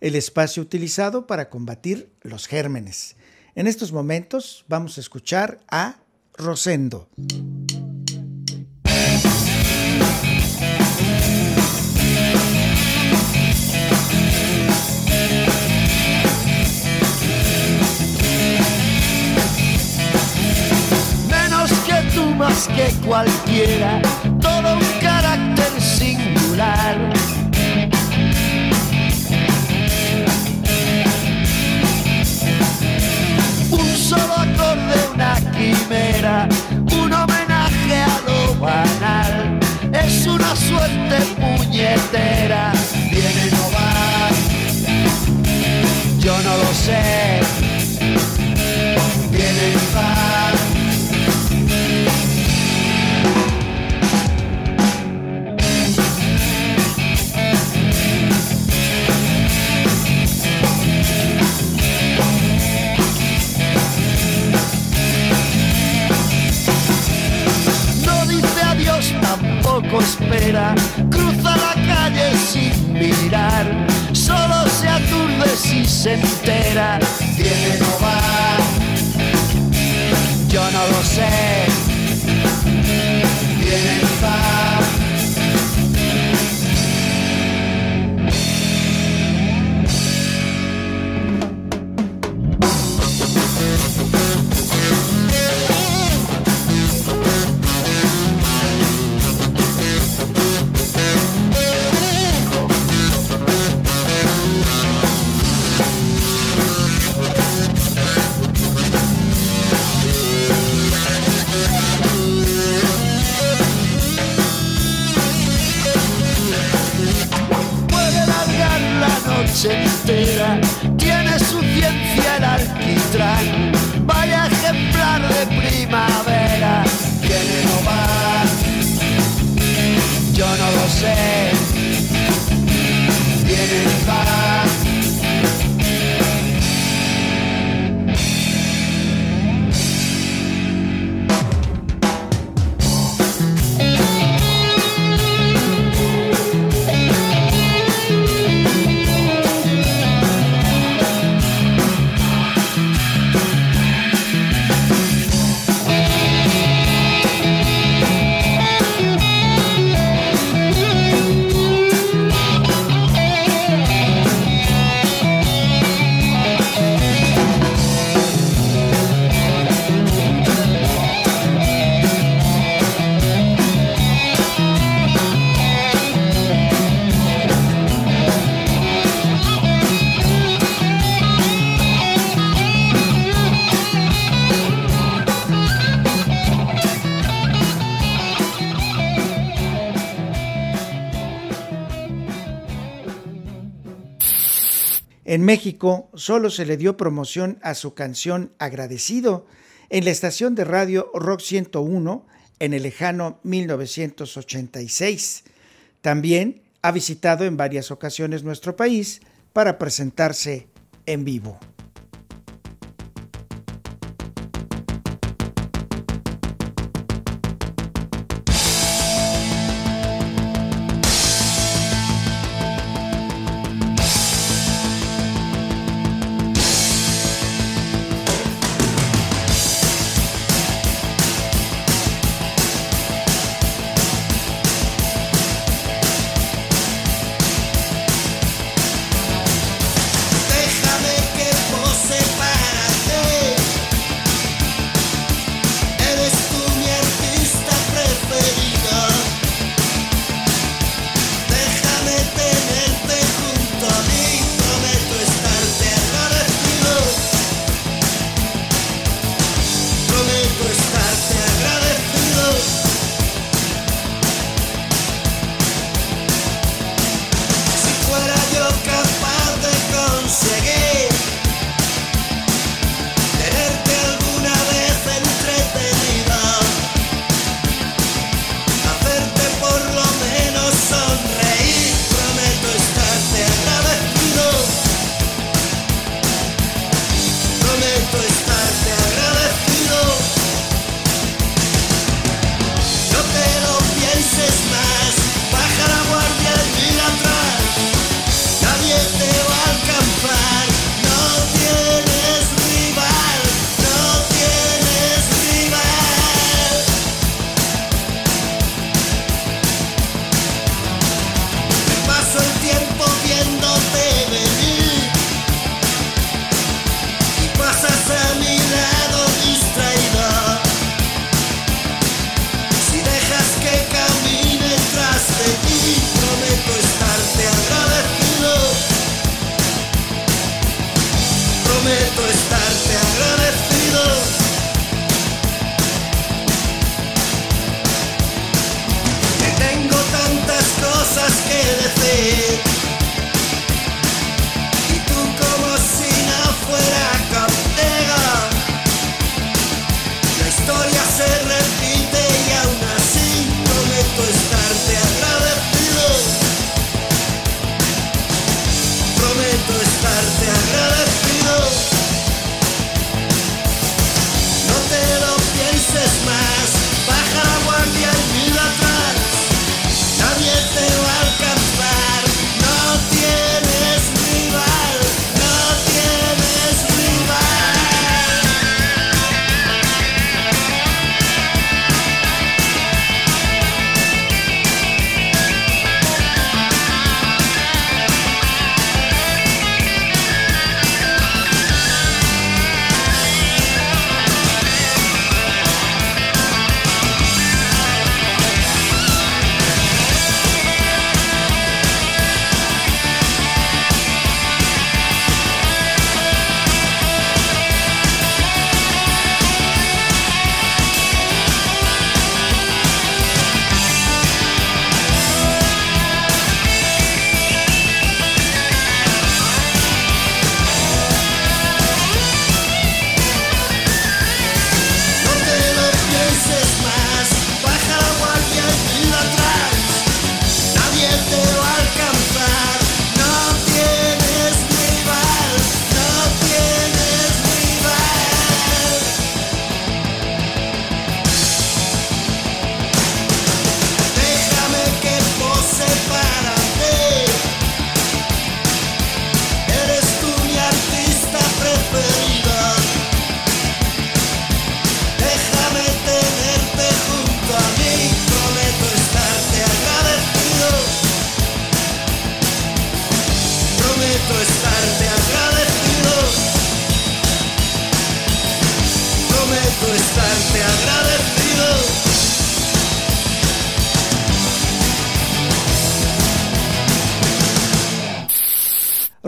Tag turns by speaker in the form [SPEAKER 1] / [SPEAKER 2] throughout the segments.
[SPEAKER 1] el espacio utilizado para combatir los gérmenes. En estos momentos vamos a escuchar a Rosendo.
[SPEAKER 2] Menos que tú, más que cualquiera, todo un carácter singular un homenaje a lo banal. Es una suerte puñetera, viene no va, yo no lo sé, viene y va. Espera, cruza la calle sin mirar, solo se aturde si se entera, viene no va,
[SPEAKER 1] En México solo se le dio promoción a su canción Agradecido en la estación de radio Rock 101 en el lejano 1986. También ha visitado en varias ocasiones nuestro país para presentarse en vivo.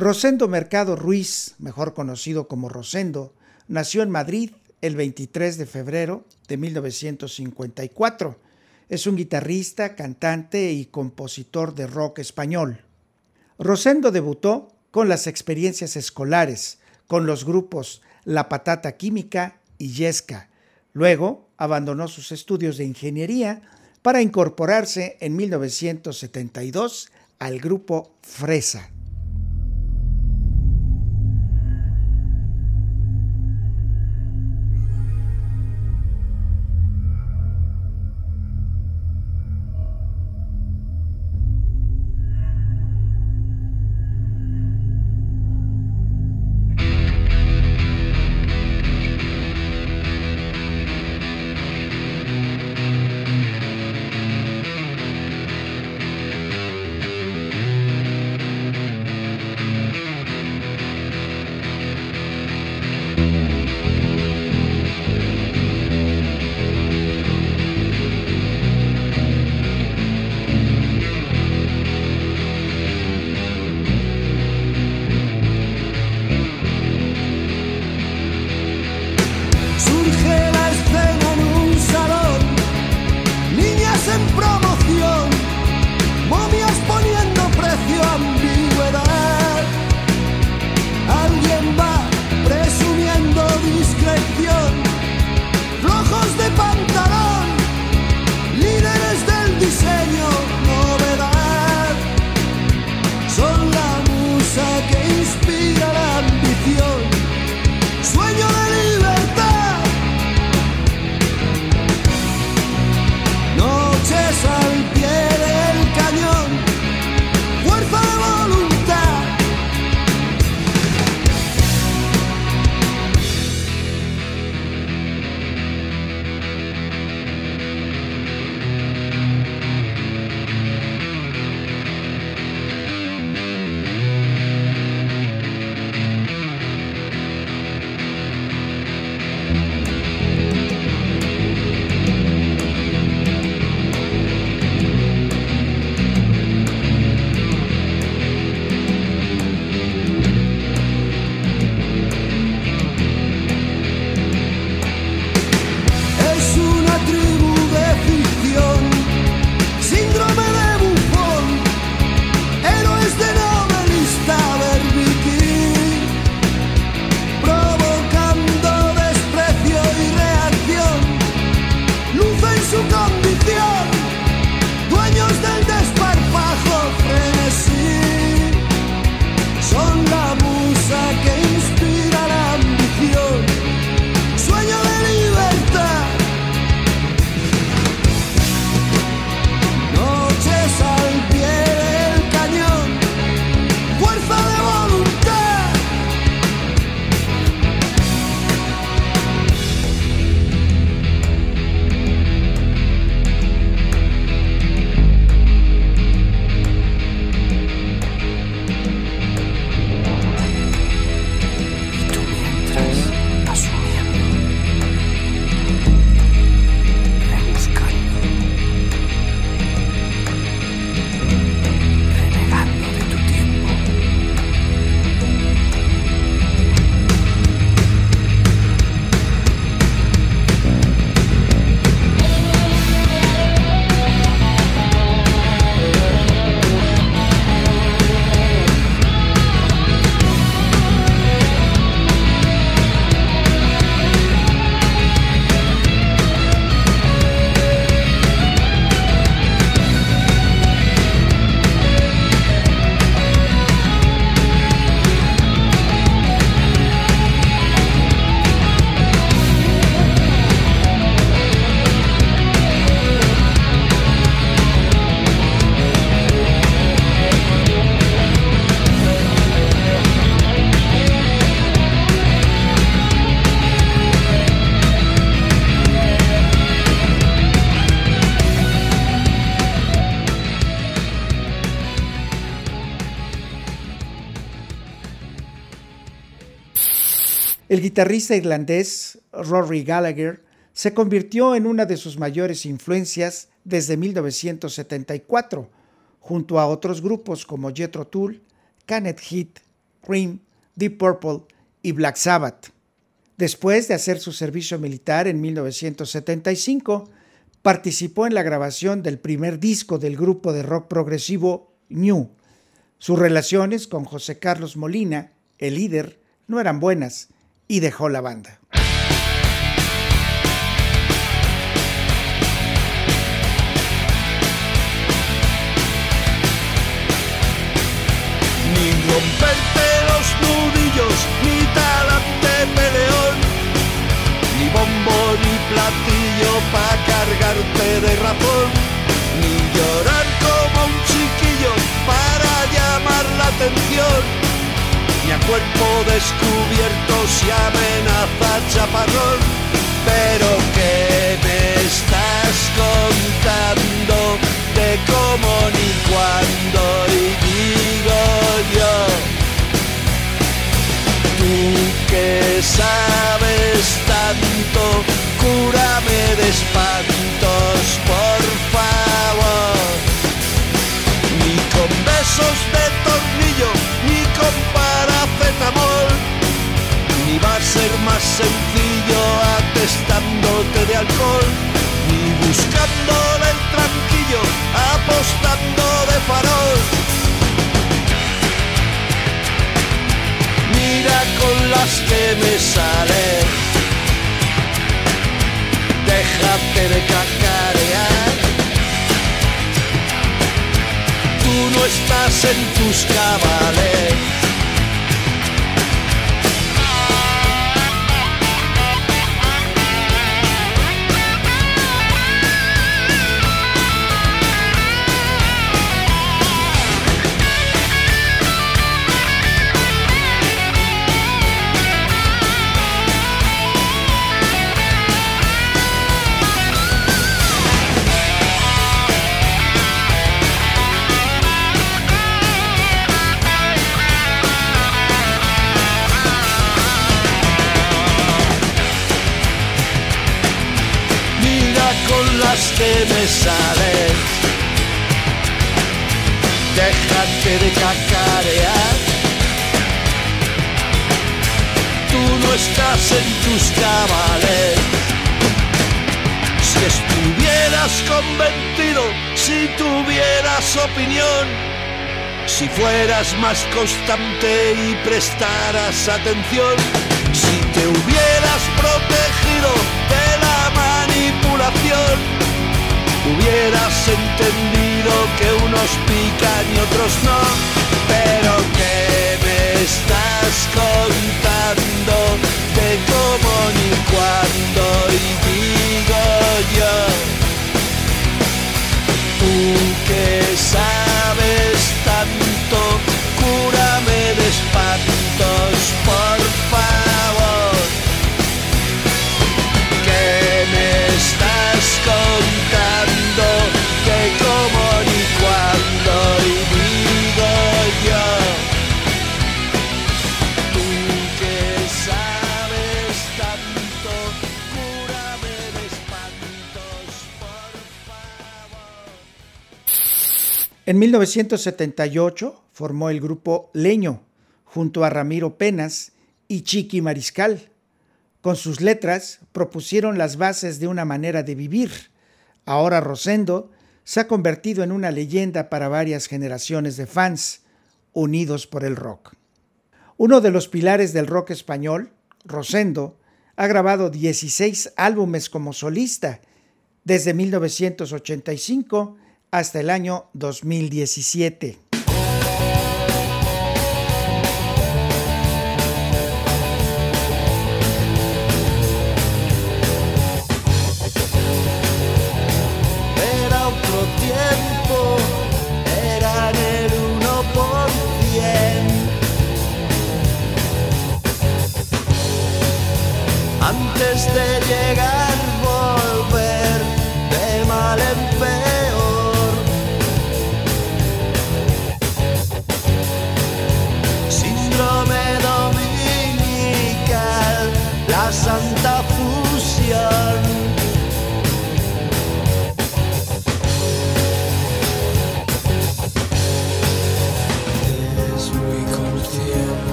[SPEAKER 1] Rosendo Mercado Ruiz, mejor conocido como Rosendo, nació en Madrid el 23 de febrero de 1954. Es un guitarrista, cantante y compositor de rock español. Rosendo debutó con las experiencias escolares, con los grupos La Patata Química y Yesca. Luego abandonó sus estudios de ingeniería para incorporarse en 1972 al grupo Fresa. El guitarrista irlandés Rory Gallagher se convirtió en una de sus mayores influencias desde 1974, junto a otros grupos como Jethro Tull, Canet Heat, Cream, Deep Purple y Black Sabbath. Después de hacer su servicio militar en 1975, participó en la grabación del primer disco del grupo de rock progresivo New. Sus relaciones con José Carlos Molina, el líder, no eran buenas y dejó la banda.
[SPEAKER 2] Ni romperte los nudillos, ni talante peleón, ni bombo ni platillo pa' cargarte de razón, ni llorar como un chiquillo para llamar la atención, a cuerpo descubierto si amenaza chaparrón, pero ¿qué me estás contando de cómo ni cuándo y digo yo? Tú que sabes tanto, cúrame de espantos, alcohol, ni buscándole el tranquillo, apostando de farol. Mira con las que me salen, déjate de cacarear. Tú no estás en tus cabales. Que me sales. Déjate de cacarear. Tú no estás en tus cabales. Si estuvieras convencido, si tuvieras opinión, si fueras más constante y prestaras atención, hubieras entendido que unos pican y otros no,
[SPEAKER 1] En 1978 formó el grupo Leño junto a Ramiro Penas y Chiqui Mariscal. Con sus letras propusieron las bases de una manera de vivir. Ahora Rosendo se ha convertido en una leyenda para varias generaciones de fans unidos por el rock. Uno de los pilares del rock español, Rosendo, ha grabado 16 álbumes como solista desde 1985 hasta el año 2017.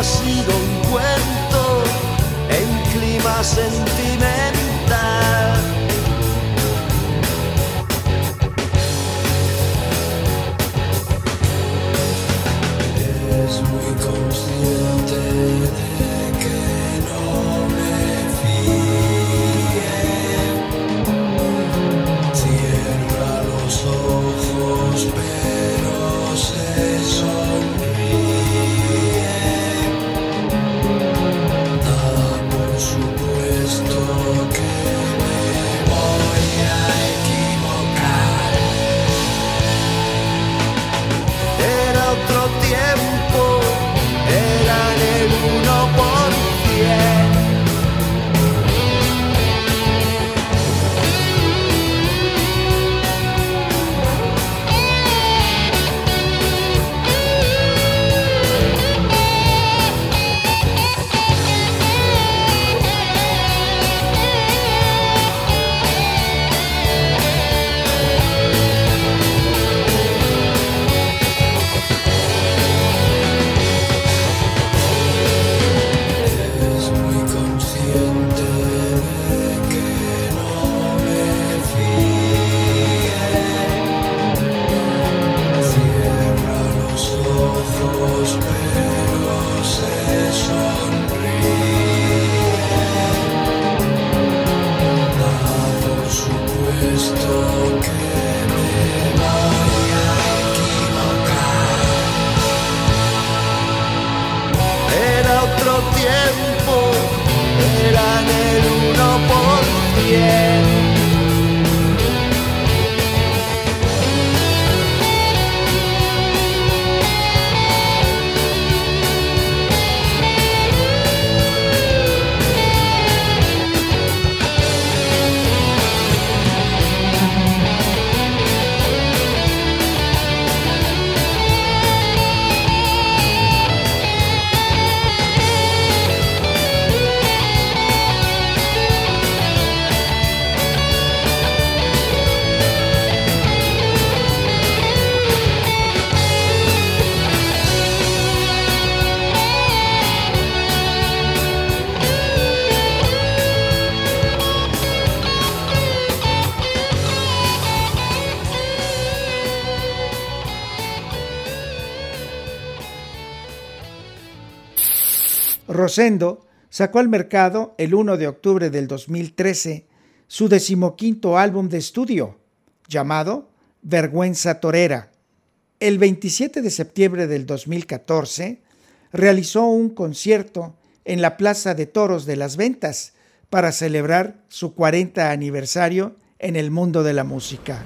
[SPEAKER 2] ha sido un cuento en clima sentimental.
[SPEAKER 1] Rosendo sacó al mercado el 1 de octubre del 2013 su decimoquinto álbum de estudio, llamado Vergüenza Torera. El 27 de septiembre del 2014 realizó un concierto en la Plaza de Toros de las Ventas para celebrar su 40 aniversario en el mundo de la música.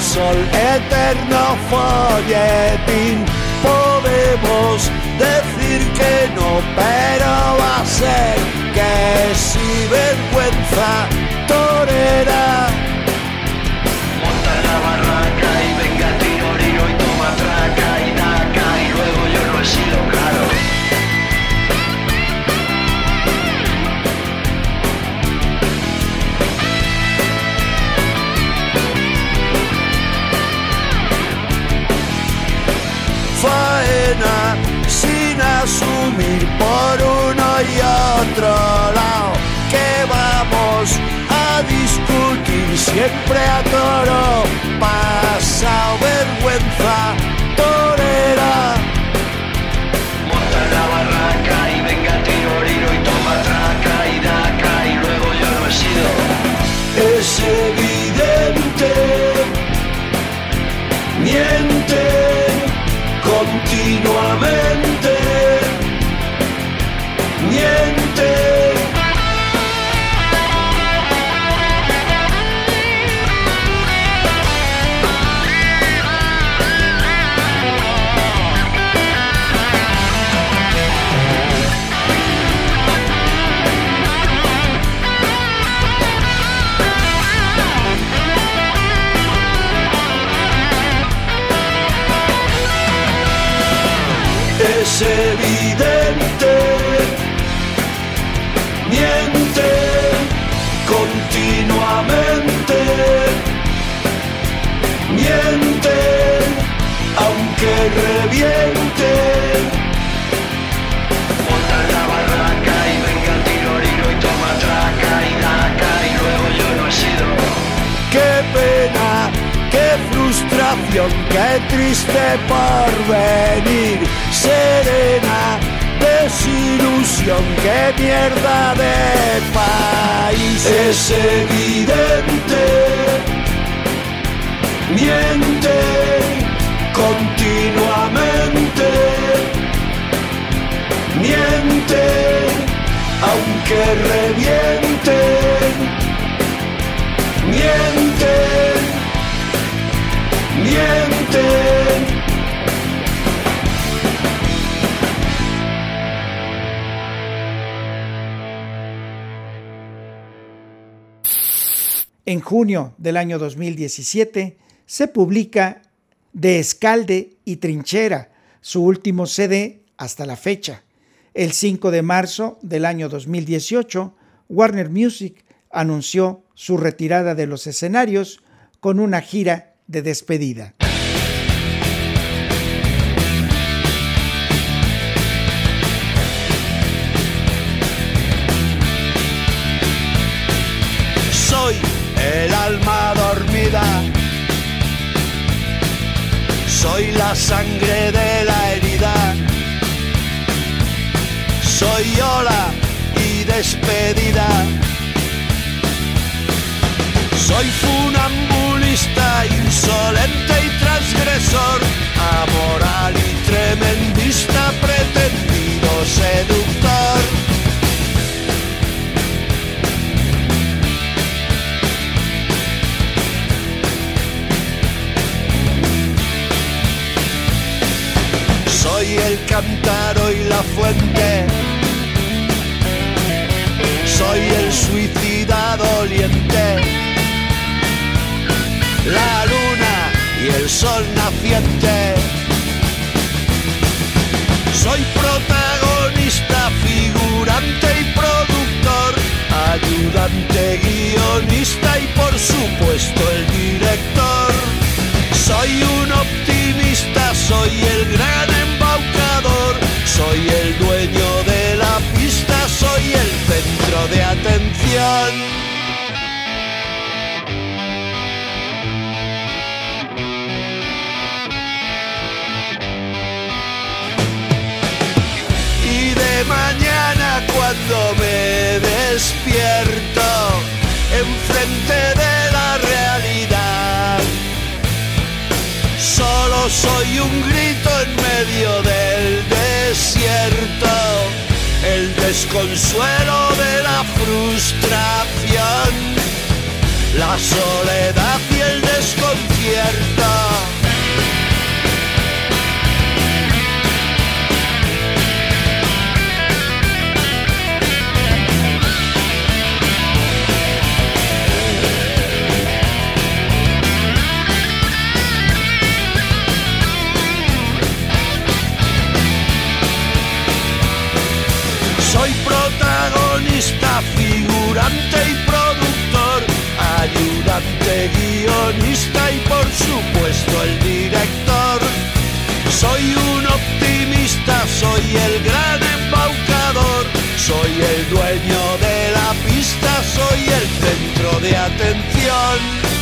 [SPEAKER 2] Sol eterno folletín. Podemos decir que no, pero va a ser que si vergüenza torera sin asumir por uno y otro lado. Que vamos a discutir siempre a toro. Pasa vergüenza porvenir, serena desilusión, qué mierda de país. Es evidente, miente continuamente, miente aunque reviente miente, miente.
[SPEAKER 1] En junio del año 2017 se publica De Escalde y Trinchera, su último CD hasta la fecha. El 5 de marzo del año 2018, Warner Music anunció su retirada de los escenarios con una gira de despedida.
[SPEAKER 2] Soy la sangre de la herida. Soy ola y despedida. Soy funambulista, insolente y transgresor, soy el gran embaucador, soy el dueño de la pista, soy el centro de atención. Y de mañana cuando me despierto, enfrente de soy un grito en medio del desierto, el desconsuelo de la frustración, la soledad y el desconcierto. Soy protagonista, figurante y productor, ayudante, guionista y por supuesto el director. Soy un optimista, soy el gran embaucador, soy el dueño de la pista, soy el centro de atención.